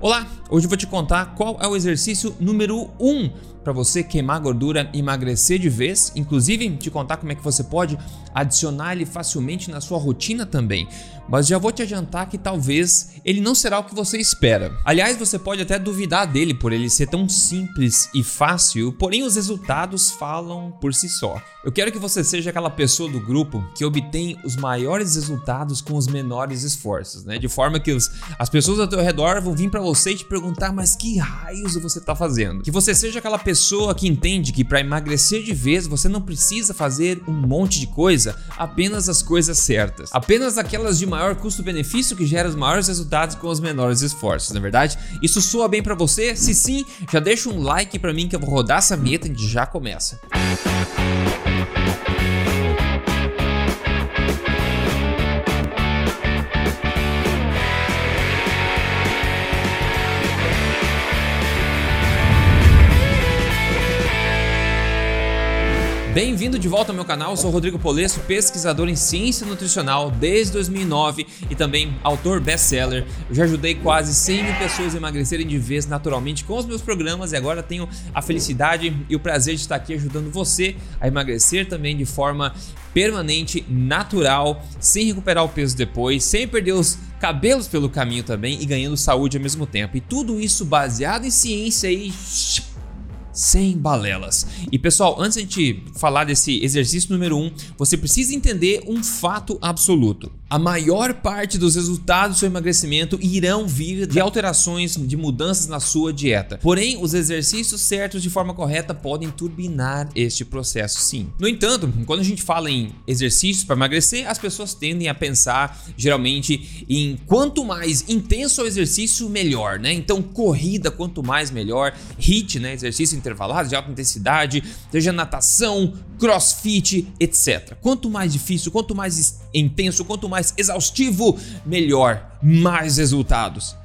Olá, hoje eu vou te contar qual é o exercício número 1 um para você queimar gordura e emagrecer de vez, inclusive te contar como é que você pode adicionar ele facilmente na sua rotina também. Mas já vou te adiantar que talvez ele não será o que você espera. Aliás, você pode até duvidar dele por ele ser tão simples e fácil, porém os resultados falam por si só. Eu quero que você seja aquela pessoa do grupo que obtém os maiores resultados com os menores esforços, né? De forma que os, as pessoas ao teu redor vão vir para você e te "Mas que raios você tá fazendo?". Que você seja aquela pessoa que entende que para emagrecer de vez você não precisa fazer um monte de coisa, apenas as coisas certas. Apenas aquelas de maior custo-benefício que gera os maiores resultados com os menores esforços, na é verdade? Isso soa bem para você? Se sim, já deixa um like para mim que eu vou rodar essa meta e já começa. Bem-vindo de volta ao meu canal, eu sou Rodrigo Polesso, pesquisador em ciência nutricional desde 2009 e também autor best-seller. Eu já ajudei quase 100 mil pessoas a emagrecerem de vez naturalmente com os meus programas e agora tenho a felicidade e o prazer de estar aqui ajudando você a emagrecer também de forma permanente, natural, sem recuperar o peso depois, sem perder os cabelos pelo caminho também e ganhando saúde ao mesmo tempo. E tudo isso baseado em ciência e sem balelas. E pessoal, antes de a gente falar desse exercício número 1, um, você precisa entender um fato absoluto. A maior parte dos resultados do seu emagrecimento irão vir de alterações, de mudanças na sua dieta. Porém, os exercícios certos de forma correta podem turbinar este processo, sim. No entanto, quando a gente fala em exercícios para emagrecer, as pessoas tendem a pensar geralmente em quanto mais intenso o exercício, melhor, né? Então, corrida, quanto mais melhor, HIIT, né? Exercício intervalado de alta intensidade, seja natação, crossfit, etc. Quanto mais difícil, quanto mais intenso, quanto mais exaustivo, melhor, mais resultados.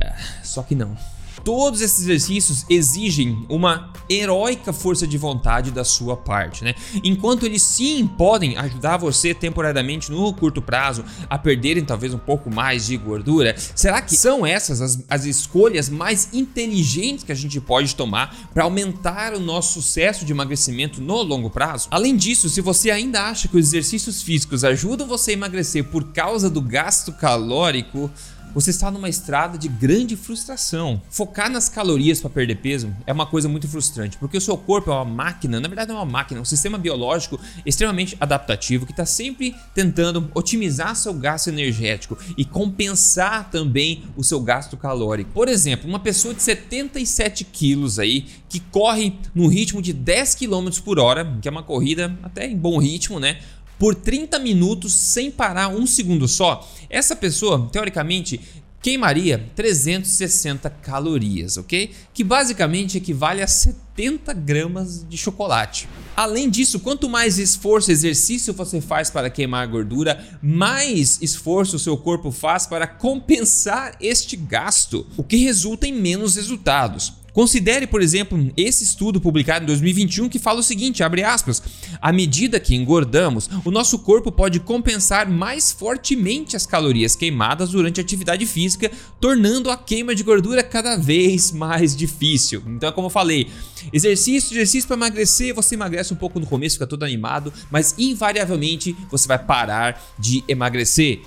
É, só que não. Todos esses exercícios exigem uma heróica força de vontade da sua parte, né? Enquanto eles sim podem ajudar você temporariamente no curto prazo a perderem talvez um pouco mais de gordura, será que são essas as, as escolhas mais inteligentes que a gente pode tomar para aumentar o nosso sucesso de emagrecimento no longo prazo? Além disso, se você ainda acha que os exercícios físicos ajudam você a emagrecer por causa do gasto calórico, você está numa estrada de grande frustração. Focar nas calorias para perder peso é uma coisa muito frustrante, porque o seu corpo é uma máquina, na verdade é uma máquina, um sistema biológico extremamente adaptativo que está sempre tentando otimizar seu gasto energético e compensar também o seu gasto calórico. Por exemplo, uma pessoa de 77 quilos aí que corre no ritmo de 10 km por hora, que é uma corrida até em bom ritmo, né? Por 30 minutos sem parar um segundo só, essa pessoa, teoricamente, queimaria 360 calorias, ok? Que basicamente equivale a 70 gramas de chocolate. Além disso, quanto mais esforço e exercício você faz para queimar gordura, mais esforço o seu corpo faz para compensar este gasto, o que resulta em menos resultados. Considere, por exemplo, esse estudo publicado em 2021 que fala o seguinte, abre aspas, à medida que engordamos, o nosso corpo pode compensar mais fortemente as calorias queimadas durante a atividade física, tornando a queima de gordura cada vez mais difícil. Então, como eu falei, exercício, exercício para emagrecer, você emagrece um pouco no começo, fica todo animado, mas invariavelmente você vai parar de emagrecer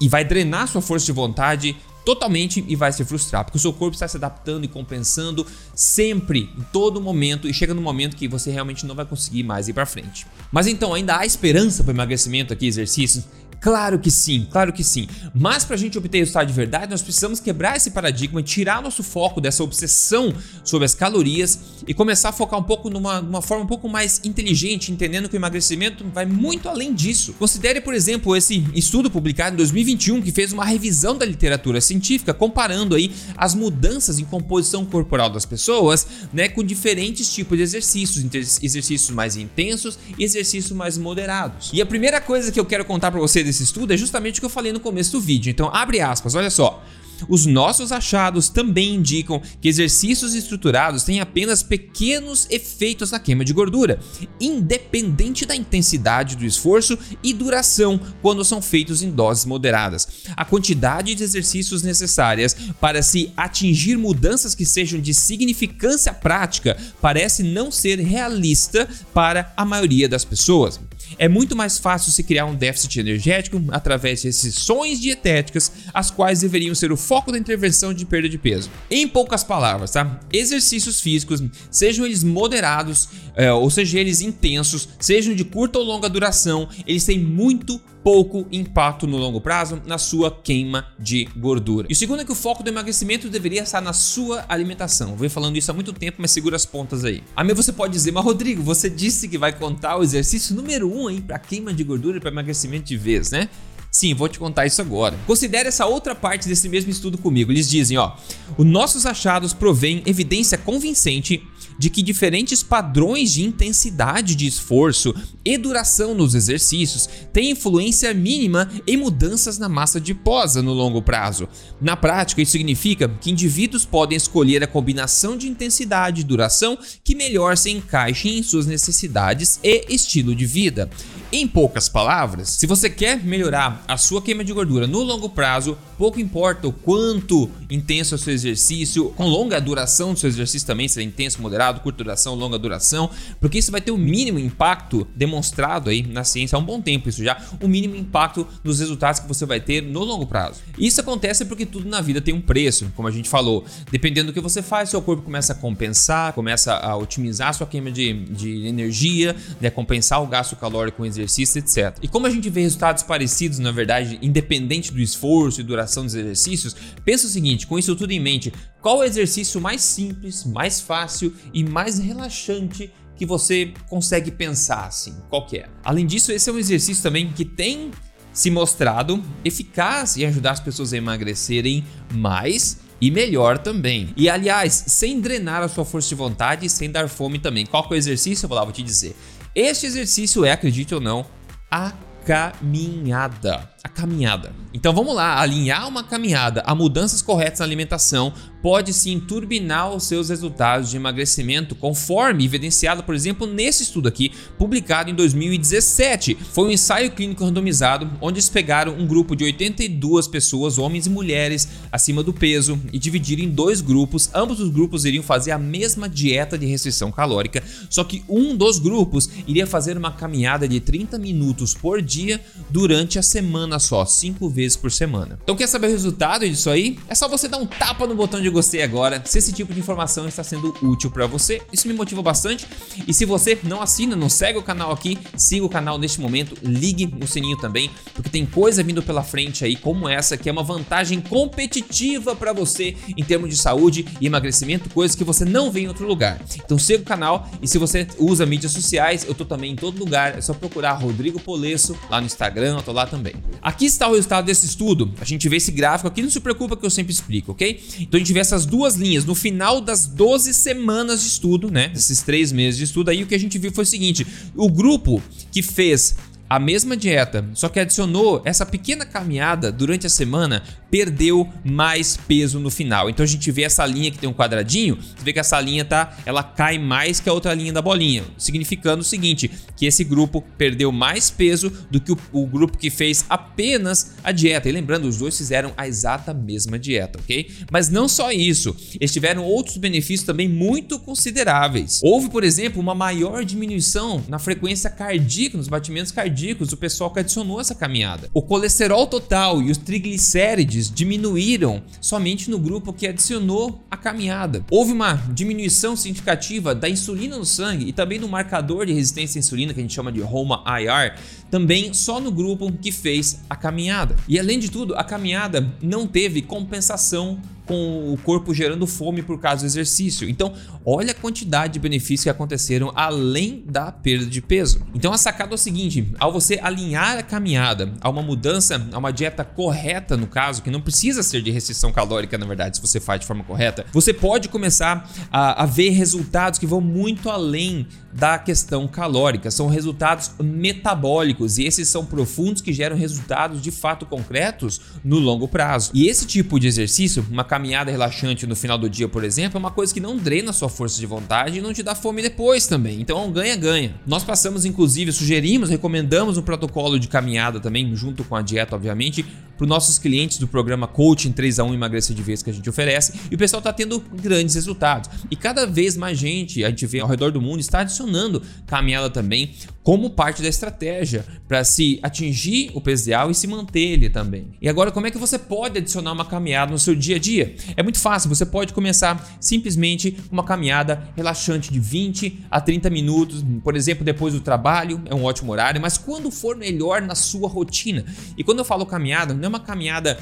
e vai drenar sua força de vontade totalmente e vai se frustrar, porque o seu corpo está se adaptando e compensando sempre, em todo momento, e chega no momento que você realmente não vai conseguir mais ir para frente. Mas então, ainda há esperança para emagrecimento aqui, exercícios? Claro que sim, claro que sim. Mas para a gente obter resultado de verdade, nós precisamos quebrar esse paradigma, tirar nosso foco dessa obsessão sobre as calorias e começar a focar um pouco numa, numa forma um pouco mais inteligente, entendendo que o emagrecimento vai muito além disso. Considere, por exemplo, esse estudo publicado em 2021 que fez uma revisão da literatura científica comparando aí as mudanças em composição corporal das pessoas, né, com diferentes tipos de exercícios, exercícios mais intensos e exercícios mais moderados. E a primeira coisa que eu quero contar para você desse estudo é justamente o que eu falei no começo do vídeo. Então, abre aspas, olha só. os nossos achados também indicam que exercícios estruturados têm apenas pequenos efeitos na queima de gordura, independente da intensidade do esforço e duração quando são feitos em doses moderadas. A quantidade de exercícios necessárias para se atingir mudanças que sejam de significância prática parece não ser realista para a maioria das pessoas. É muito mais fácil se criar um déficit energético através de restrições dietéticas, as quais deveriam ser o foco da intervenção de perda de peso. Em poucas palavras, tá? Exercícios físicos, sejam eles moderados, é, ou seja eles intensos, sejam de curta ou longa duração, eles têm muito pouco impacto no longo prazo na sua queima de gordura. E o segundo é que o foco do emagrecimento deveria estar na sua alimentação. Eu venho falando isso há muito tempo, mas segura as pontas aí. A mim você pode dizer, mas Rodrigo, você disse que vai contar o exercício número 1 um aí para queima de gordura e para emagrecimento de vez, né? Sim, vou te contar isso agora. Considere essa outra parte desse mesmo estudo comigo. Eles dizem, ó, os nossos achados provêm evidência convincente de que diferentes padrões de intensidade de esforço e duração nos exercícios têm influência mínima em mudanças na massa adiposa no longo prazo. Na prática, isso significa que indivíduos podem escolher a combinação de intensidade e duração que melhor se encaixe em suas necessidades e estilo de vida. Em poucas palavras, se você quer melhorar a sua queima de gordura no longo prazo, pouco importa o quanto intenso é o seu exercício, com longa duração do seu exercício também, se é intenso, moderado, curta duração, longa duração, porque isso vai ter o mínimo impacto demonstrado aí na ciência há um bom tempo isso já, o mínimo impacto nos resultados que você vai ter no longo prazo. Isso acontece porque tudo na vida tem um preço, como a gente falou. Dependendo do que você faz, seu corpo começa a compensar, começa a otimizar sua queima de, de energia, né, compensar o gasto calórico com exercício, etc. E como a gente vê resultados parecidos, na verdade, independente do esforço e duração dos exercícios, pensa o seguinte, com isso tudo em mente, qual o exercício mais simples, mais fácil e mais relaxante que você consegue pensar assim? Qual que é? Além disso, esse é um exercício também que tem se mostrado eficaz em ajudar as pessoas a emagrecerem mais e melhor também. E aliás, sem drenar a sua força de vontade e sem dar fome também. Qual que é o exercício? Eu vou lá, vou te dizer. Este exercício é, acredite ou não, a caminhada. A caminhada. Então vamos lá, alinhar uma caminhada a mudanças corretas na alimentação pode sim turbinar os seus resultados de emagrecimento, conforme evidenciado, por exemplo, nesse estudo aqui, publicado em 2017. Foi um ensaio clínico randomizado, onde eles pegaram um grupo de 82 pessoas, homens e mulheres, acima do peso, e dividiram em dois grupos. Ambos os grupos iriam fazer a mesma dieta de restrição calórica, só que um dos grupos iria fazer uma caminhada de 30 minutos por dia durante a semana só, 5 vezes por semana. Então quer saber o resultado disso aí? É só você dar um tapa no botão de gostei agora, se esse tipo de informação está sendo útil para você. Isso me motiva bastante. E se você não assina, não segue o canal aqui, siga o canal neste momento, ligue o sininho também, porque tem coisa vindo pela frente aí como essa que é uma vantagem competitiva para você em termos de saúde e emagrecimento, coisas que você não vê em outro lugar. Então siga o canal e se você usa mídias sociais, eu tô também em todo lugar, é só procurar Rodrigo Polesso lá no Instagram, eu tô lá também. Aqui está o resultado desse estudo. A gente vê esse gráfico aqui, não se preocupa que eu sempre explico, ok? Então a gente vê essas duas linhas no final das 12 semanas de estudo, né? Desses três meses de estudo, aí o que a gente viu foi o seguinte: o grupo que fez a mesma dieta, só que adicionou essa pequena caminhada durante a semana, perdeu mais peso no final. Então a gente vê essa linha que tem um quadradinho, você vê que essa linha tá, ela cai mais que a outra linha da bolinha, significando o seguinte, que esse grupo perdeu mais peso do que o, o grupo que fez apenas a dieta. E lembrando, os dois fizeram a exata mesma dieta, ok? Mas não só isso, eles tiveram outros benefícios também muito consideráveis. Houve, por exemplo, uma maior diminuição na frequência cardíaca, nos batimentos cardíacos cardíacos o pessoal que adicionou essa caminhada. O colesterol total e os triglicérides diminuíram somente no grupo que adicionou a caminhada. Houve uma diminuição significativa da insulina no sangue e também do marcador de resistência à insulina, que a gente chama de HOMA IR, também só no grupo que fez a caminhada. E além de tudo, a caminhada não teve compensação com o corpo gerando fome por causa do exercício. Então, olha a quantidade de benefícios que aconteceram além da perda de peso. Então, a sacada é o seguinte: ao você alinhar a caminhada a uma mudança, a uma dieta correta, no caso, que não precisa ser de restrição calórica, na verdade, se você faz de forma correta, você pode começar a, a ver resultados que vão muito além da questão calórica, são resultados metabólicos e esses são profundos que geram resultados de fato concretos no longo prazo. E esse tipo de exercício, uma caminhada relaxante no final do dia, por exemplo, é uma coisa que não drena sua força de vontade e não te dá fome depois também. Então é um ganha-ganha. Nós passamos, inclusive, sugerimos, recomendamos um protocolo de caminhada também, junto com a dieta, obviamente, para os nossos clientes do programa Coaching 3 a 1 Emagrecer de Vez que a gente oferece. E o pessoal está tendo grandes resultados. E cada vez mais gente, a gente vê ao redor do mundo, está adicionando caminhada também como parte da estratégia para se atingir o peso ideal e se manter ele também. E agora, como é que você pode adicionar uma caminhada no seu dia a dia? É muito fácil, você pode começar simplesmente uma caminhada relaxante de 20 a 30 minutos, por exemplo, depois do trabalho, é um ótimo horário, mas quando for melhor na sua rotina. E quando eu falo caminhada, não é uma caminhada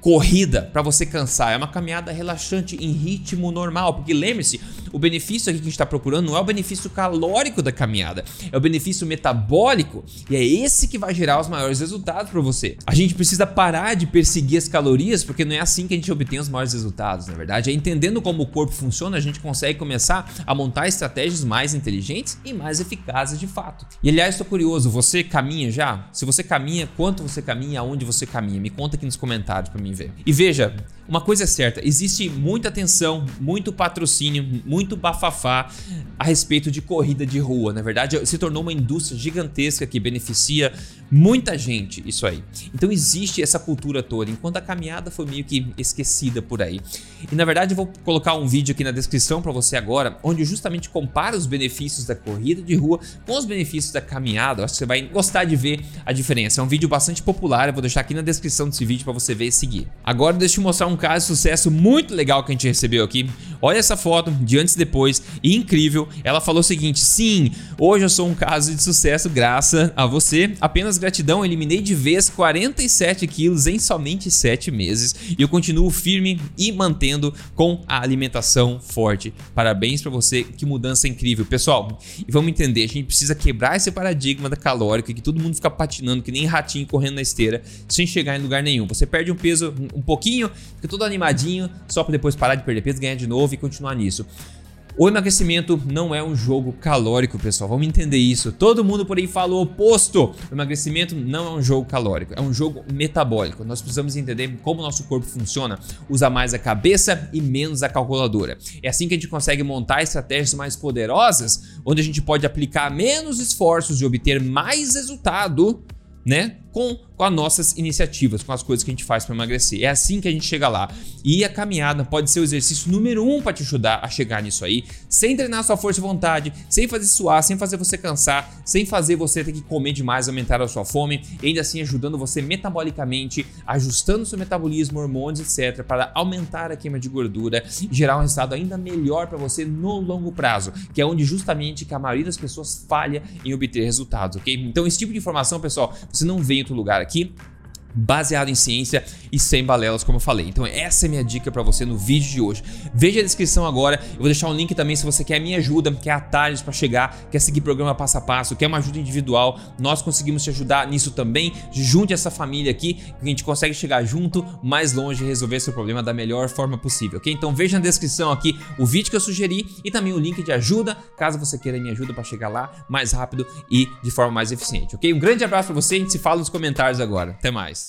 corrida para você cansar, é uma caminhada relaxante em ritmo normal, porque lembre-se, o benefício aqui que a gente está procurando não é o benefício calórico da caminhada, é o benefício metabólico e é esse que vai gerar os maiores resultados para você. A gente precisa parar de perseguir as calorias, porque não é assim que a gente obtém os maiores resultados, na verdade. É entendendo como o corpo funciona, a gente consegue começar a montar estratégias mais inteligentes e mais eficazes de fato. E aliás, estou curioso, você caminha já? Se você caminha, quanto você caminha, aonde você caminha? Me conta aqui nos comentários para mim ver. E veja, uma coisa é certa, existe muita atenção, muito patrocínio, muito bafafá a respeito de corrida de rua. Na verdade, se tornou uma indústria gigantesca que beneficia muita gente isso aí. Então existe essa cultura toda, enquanto a caminhada foi meio que esquecida por aí. E na verdade eu vou colocar um vídeo aqui na descrição para você agora, onde eu justamente compara os benefícios da corrida de rua com os benefícios da caminhada. acho que você vai gostar de ver a diferença. É um vídeo bastante popular, eu vou deixar aqui na descrição desse vídeo para você ver e seguir. Agora deixa eu mostrar um caso de sucesso muito legal que a gente recebeu aqui. Olha essa foto de antes e depois, e incrível. Ela falou o seguinte: "Sim, hoje eu sou um caso de sucesso graças a você. Apenas gratidão, eliminei de vez 47 quilos em somente 7 meses e eu continuo firme e mantendo com a alimentação forte. Parabéns para você, que mudança incrível. Pessoal, e vamos entender, a gente precisa quebrar esse paradigma da calórica que todo mundo fica patinando que nem ratinho correndo na esteira sem chegar em lugar nenhum. Você perde um peso um pouquinho, fica todo animadinho, só para depois parar de perder peso, ganhar de novo e continuar nisso. O emagrecimento não é um jogo calórico, pessoal. Vamos entender isso. Todo mundo por aí fala o oposto. O emagrecimento não é um jogo calórico, é um jogo metabólico. Nós precisamos entender como o nosso corpo funciona. Usa mais a cabeça e menos a calculadora. É assim que a gente consegue montar estratégias mais poderosas, onde a gente pode aplicar menos esforços e obter mais resultado, né? Com com as nossas iniciativas, com as coisas que a gente faz para emagrecer. É assim que a gente chega lá. E a caminhada pode ser o exercício número um para te ajudar a chegar nisso aí, sem treinar sua força e vontade, sem fazer suar, sem fazer você cansar, sem fazer você ter que comer demais, aumentar a sua fome, e ainda assim ajudando você metabolicamente, ajustando seu metabolismo, hormônios, etc, para aumentar a queima de gordura e gerar um resultado ainda melhor para você no longo prazo, que é onde justamente que a maioria das pessoas falha em obter resultados, ok? Então esse tipo de informação, pessoal, você não vê outro lugar aqui baseado em ciência e sem balelas, como eu falei. Então essa é a minha dica para você no vídeo de hoje. Veja a descrição agora, eu vou deixar um link também se você quer minha ajuda, quer atalhos para chegar, quer seguir programa passo a passo, quer uma ajuda individual, nós conseguimos te ajudar nisso também. Junte essa família aqui, que a gente consegue chegar junto, mais longe e resolver seu problema da melhor forma possível, ok? Então veja na descrição aqui o vídeo que eu sugeri e também o link de ajuda, caso você queira minha ajuda para chegar lá mais rápido e de forma mais eficiente, ok? Um grande abraço para você, a gente se fala nos comentários agora. Até mais.